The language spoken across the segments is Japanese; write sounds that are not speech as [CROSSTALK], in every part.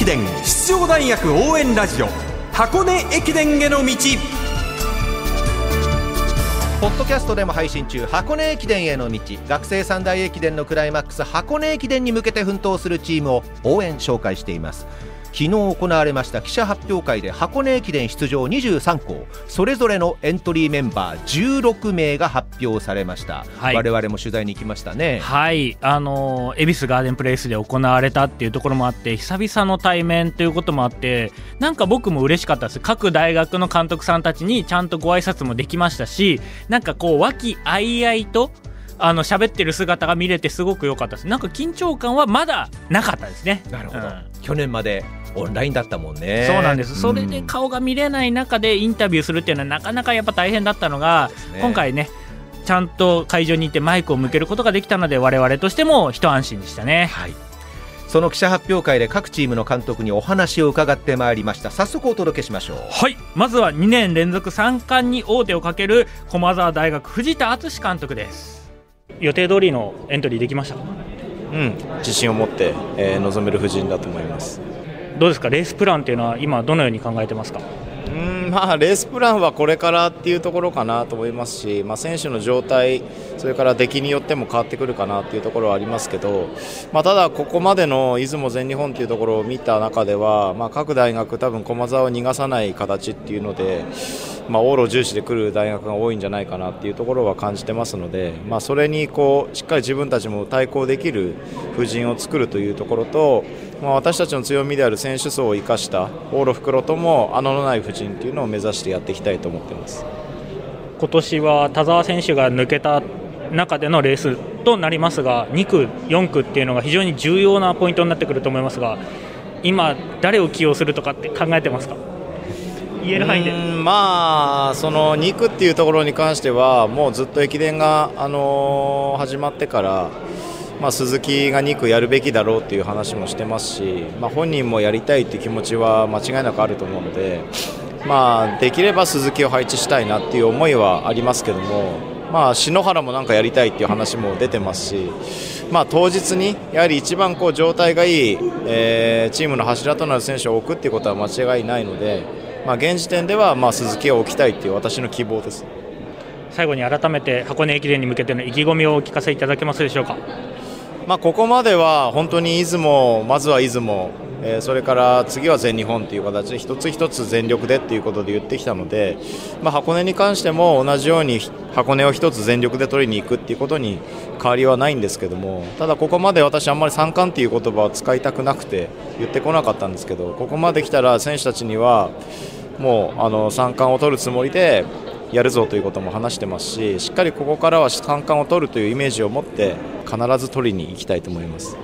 駅伝出場大学応援ラジオ箱根駅伝への道。ポッドキャストでも配信中箱根駅伝への道。学生三大駅伝のクライマックス箱根駅伝に向けて奮闘するチームを応援紹介しています。昨日行われました記者発表会で箱根駅伝出場23校それぞれのエントリーメンバー16名が発表されました、はい、我々も取材に行きましたね。はい。あの恵比寿ガーデンプレイスで行われたっていうところもあって久々の対面ということもあってなんか僕も嬉しかったです。各大学の監督さんたちにちゃんとご挨拶もできましたしなんかこう和気あいあいとあの喋ってる姿が見れてすごく良かったです。なんか緊張感はまだなかったですね。なるほど、うん、去年までオンラインだったもんね。そうなんです、それで顔が見れない中でインタビューするっていうのはなかなかやっぱ大変だったのが、ね、今回ねちゃんと会場に行ってマイクを向けることができたので我々としても一安心でしたね。はい。その記者発表会で各チームの監督にお話を伺ってまいりました。早速お届けしましょう。はい。まずは2年連続3冠に王手をかける駒澤大学藤田敦監督です予定通りのエントリーできました？うん自信を持って、えー、臨める布陣だと思います。どうですか？レースプランっていうのは今どのように考えてますか？うんまあ、レースプランはこれからっていうところかなと思いますし、まあ、選手の状態、それから出来によっても変わってくるかなっていうところはありますけど、まあ、ただ、ここまでの出雲、全日本というところを見た中では、まあ、各大学、多分駒澤を逃がさない形っていうので、まあ、往路重視で来る大学が多いんじゃないかなっていうところは感じてますので、まあ、それにこうしっかり自分たちも対抗できる布陣を作るというところと、まあ、私たちの強みである選手層を生かした往路袋とも穴のない布陣というのを目指してやっていきたいと思ってます。今年は田澤選手が抜けた中でのレースとなりますが2区、4区っていうのが非常に重要なポイントになってくると思いますが今、誰を起用するとかって考えてますか？言える範囲でまあその2区っていうところに関してはもうずっと駅伝が、あのー、始まってから、まあ、鈴木が2区やるべきだろうっていう話もしてますし、まあ、本人もやりたいっていう気持ちは間違いなくあると思うので、まあ、できれば鈴木を配置したいなっていう思いはありますけども、まあ、篠原もなんかやりたいっていう話も出てますし、まあ、当日にやはり一番こう状態がいい、えー、チームの柱となる選手を置くっていうことは間違いないので。まあ、現時点ではまあ鈴木を置きたいという私の希望です。最後に改めて箱根駅伝に向けての意気込みをお聞かせいただけますでしょうか、まあ、ここまでは本当に出雲、まずは出雲、え、それから次は全日本という形で一つ一つ全力でということで言ってきたので、ま、箱根に関しても同じように箱根を一つ全力で取りに行くということに変わりはないんですけどもただ、ここまで私あんまり三冠という言葉を使いたくなくて言ってこなかったんですけどここまで来たら選手たちにはもうあの三冠を取るつもりでやるぞということも話してますししっかりここからは三冠を取るというイメージを持って必ず取りに行きたいと思います。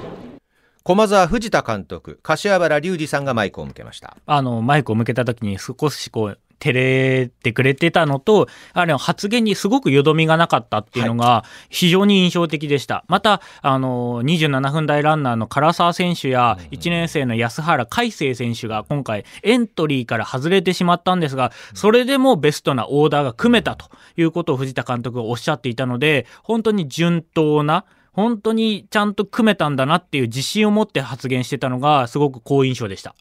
駒澤藤田監督柏原隆二さんがマイクを向けました。あのマイクを向けた時に少しこう照れてくれてたのと、あれ発言にすごくよどみがなかったっていうのが非常に印象的でした。はい、また、あの、27分台ランナーの唐沢選手や1年生の安原海星選手が今回エントリーから外れてしまったんですが、それでもベストなオーダーが組めたということを藤田監督がおっしゃっていたので、本当に順当な、本当にちゃんと組めたんだなっていう自信を持って発言してたのがすごく好印象でした。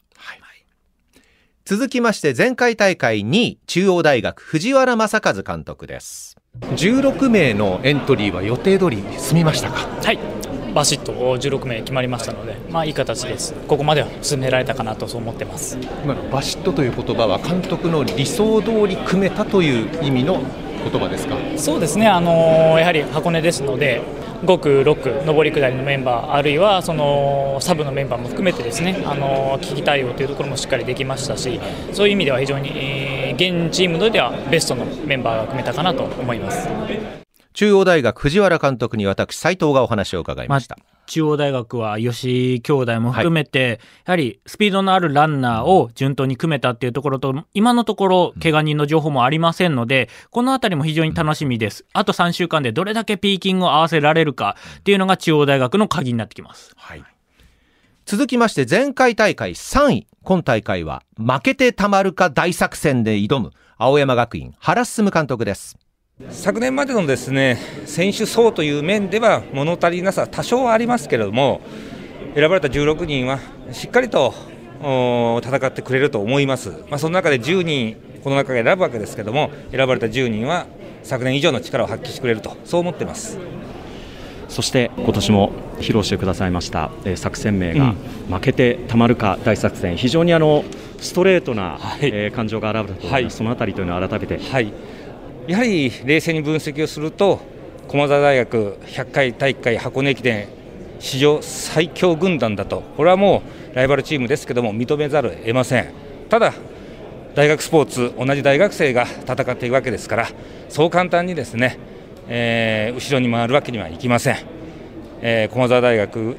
続きまして前回大会2位中央大学藤原正和監督です。16名のエントリーは予定通り済みましたか？はい。バシッと16名決まりましたので、まあ、いい形です、ここまでは進められたかなとそう思ってます。今のバシッとという言葉は、監督の理想通り組めたという意味の言葉ですか？そうですね、あのー、やはり箱根ですので、5区、6区、上り下りのメンバー、あるいはそのサブのメンバーも含めてですねあの危機対応というところもしっかりできましたし、そういう意味では非常に、えー、現チームではベストのメンバーが組めたかなと思います。中央大学藤原監督に私斉藤がお話を伺いました、ま、中央大学は吉兄弟も含めて、はい、やはりスピードのあるランナーを順当に組めたっていうところと今のところ怪我人の情報もありませんので、この辺りも非常に楽しみです、あと3週間でどれだけピーキングを合わせられるかっていうのが中央大学の鍵になってきます、はい、続きまして前回大会3位。今大会は負けてたまるか大作戦で挑む青山学院原進監督です昨年までのですね選手層という面では物足りなさ多少はありますけれども選ばれた16人はしっかりと戦ってくれると思います、まあ、その中で10人、この中から選ぶわけですけども、選ばれた10人は昨年以上の力を発揮してくれると、そう思ってます。そして今年も披露してくださいました、えー、作戦名が、負けてたまるか大作戦、非常にあのストレートな、はい、えー、感情が現れたと思います、はい、そのあたりというのは改めて、はい、やはり冷静に分析をすると、駒澤大学100回大会箱根駅伝史上最強軍団だと、これはもうライバルチームですけども、認めざるを得ません。ただ大学スポーツ、同じ大学生が戦っているわけですから、そう簡単にですね、えー、後ろに回るわけにはいきません、えー、駒澤大学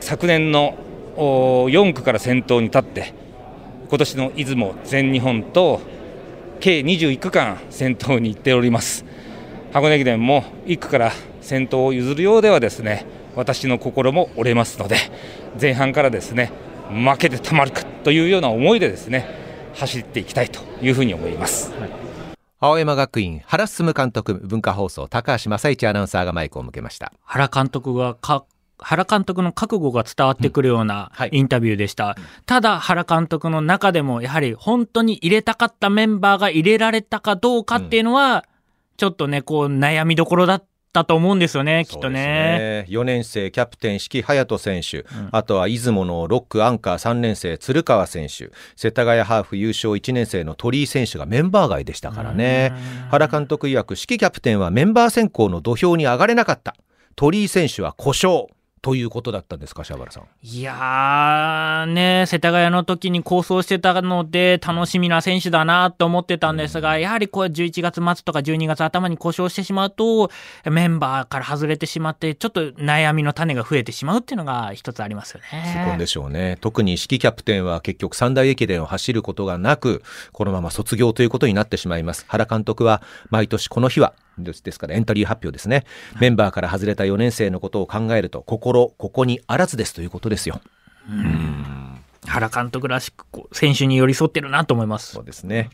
昨年の4区から先頭に立って今年の出雲全日本と計21区間先頭に行っております箱根駅伝も1区から先頭を譲るようではですね私の心も折れますので前半からですね負けてたまるかというような思いでですね走っていきたいというふうに思います。はい青山学院原進監督文化放送高橋正一アナウンサーがマイクを向けました原監督がか原監督の覚悟が伝わってくるようなインタビューでした、うん。はい、ただ原監督の中でもやはり本当に入れたかったメンバーが入れられたかどうかっていうのは、ちょっとねこう悩みどころだっったと思うんですよね、きっとね。ね。4年生キャプテン、四季隼人選手、うん、あとは出雲の6区アンカー3年生、鶴川選手、世田谷ハーフ優勝1年生の鳥居選手がメンバー外でしたからね。原監督曰く、四季キャプテンはメンバー選考の土俵に上がれなかった。鳥居選手は故障。ということだったんですか、柴原さん。いやー、ね、世田谷の時に構想してたので、楽しみな選手だなと思ってたんですが、うん、やはりこう11月末とか12月頭に故障してしまうと、メンバーから外れてしまって、ちょっと悩みの種が増えてしまうっていうのが一つありますよね。そこでしょうね。特に指揮キャプテンは結局三大駅伝を走ることがなく、このまま卒業ということになってしまいます。原監督は毎年この日はですからエントリー発表ですね、メンバーから外れた4年生のことを考えると心ここにあらずですということですよ。うん原監督らしく選手に寄り添ってるなと思います。そうですね。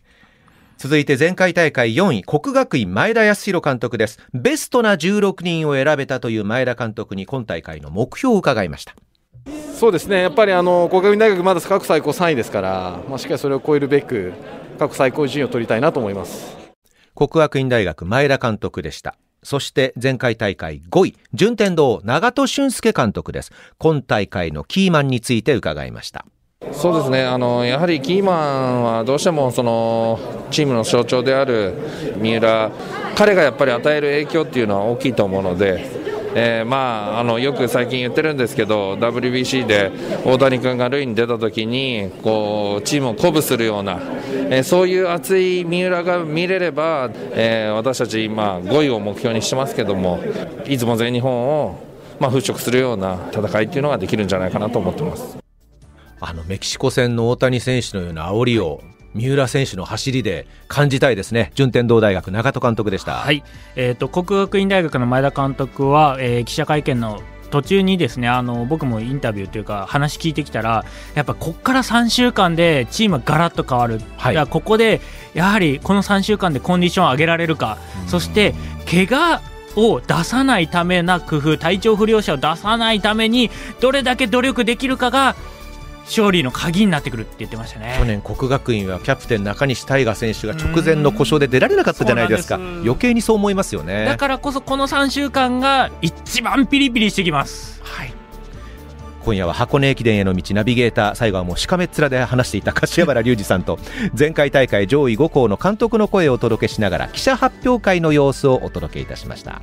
続いて前回大会4位、国学院前田康弘監督です。ベストな16人を選べたという前田監督に今大会の目標を伺いました。そうですね、やっぱりあの国学院大学まだ過去最高3位ですから、まあ、しっかりそれを超えるべく、過去最高順位を取りたいなと思います。国学院大学前田監督でした。そして前回大会5位、順天堂長戸俊介監督です。今大会のキーマンについて伺いました。そうですねあのやはりキーマンはどうしてもそのチームの象徴である三浦、彼がやっぱり与える影響っていうのは大きいと思うので、えー、まあ、あのよく最近言ってるんですけど WBC で大谷君が塁に出た時にこうチームを鼓舞するような、えー、そういう熱い三浦が見れれば、えー、私たち今5位を目標にしてますけども出雲全日本を、まあ、払拭するような戦いっていうのができるんじゃないかなと思ってます。あのメキシコ戦の大谷選手のような煽りを三浦選手の走りで感じたいですね。順天堂大学長戸監督でした。はい、えーと、国学院大学の前田監督は、えー、記者会見の途中にですねあの僕もインタビューというか話聞いてきたらやっぱここから3週間でチームがガラッと変わる、はい、ここでやはりこの3週間でコンディションを上げられるか。そして怪我を出さないためな工夫体調不良者を出さないためにどれだけ努力できるかが勝利の鍵になってくるって言ってましたね。去年、国学院はキャプテン中西大賀選手が直前の故障で出られなかったじゃないですか。余計にそう思いますよね。だからこそこの3週間が一番ピリピリしてきます。はい。今夜は箱根駅伝への道ナビゲーター最後はもうしかめっ面で話していた柏原隆二さんと [LAUGHS] 前回大会上位5校の監督の声をお届けしながら記者発表会の様子をお届けいたしました。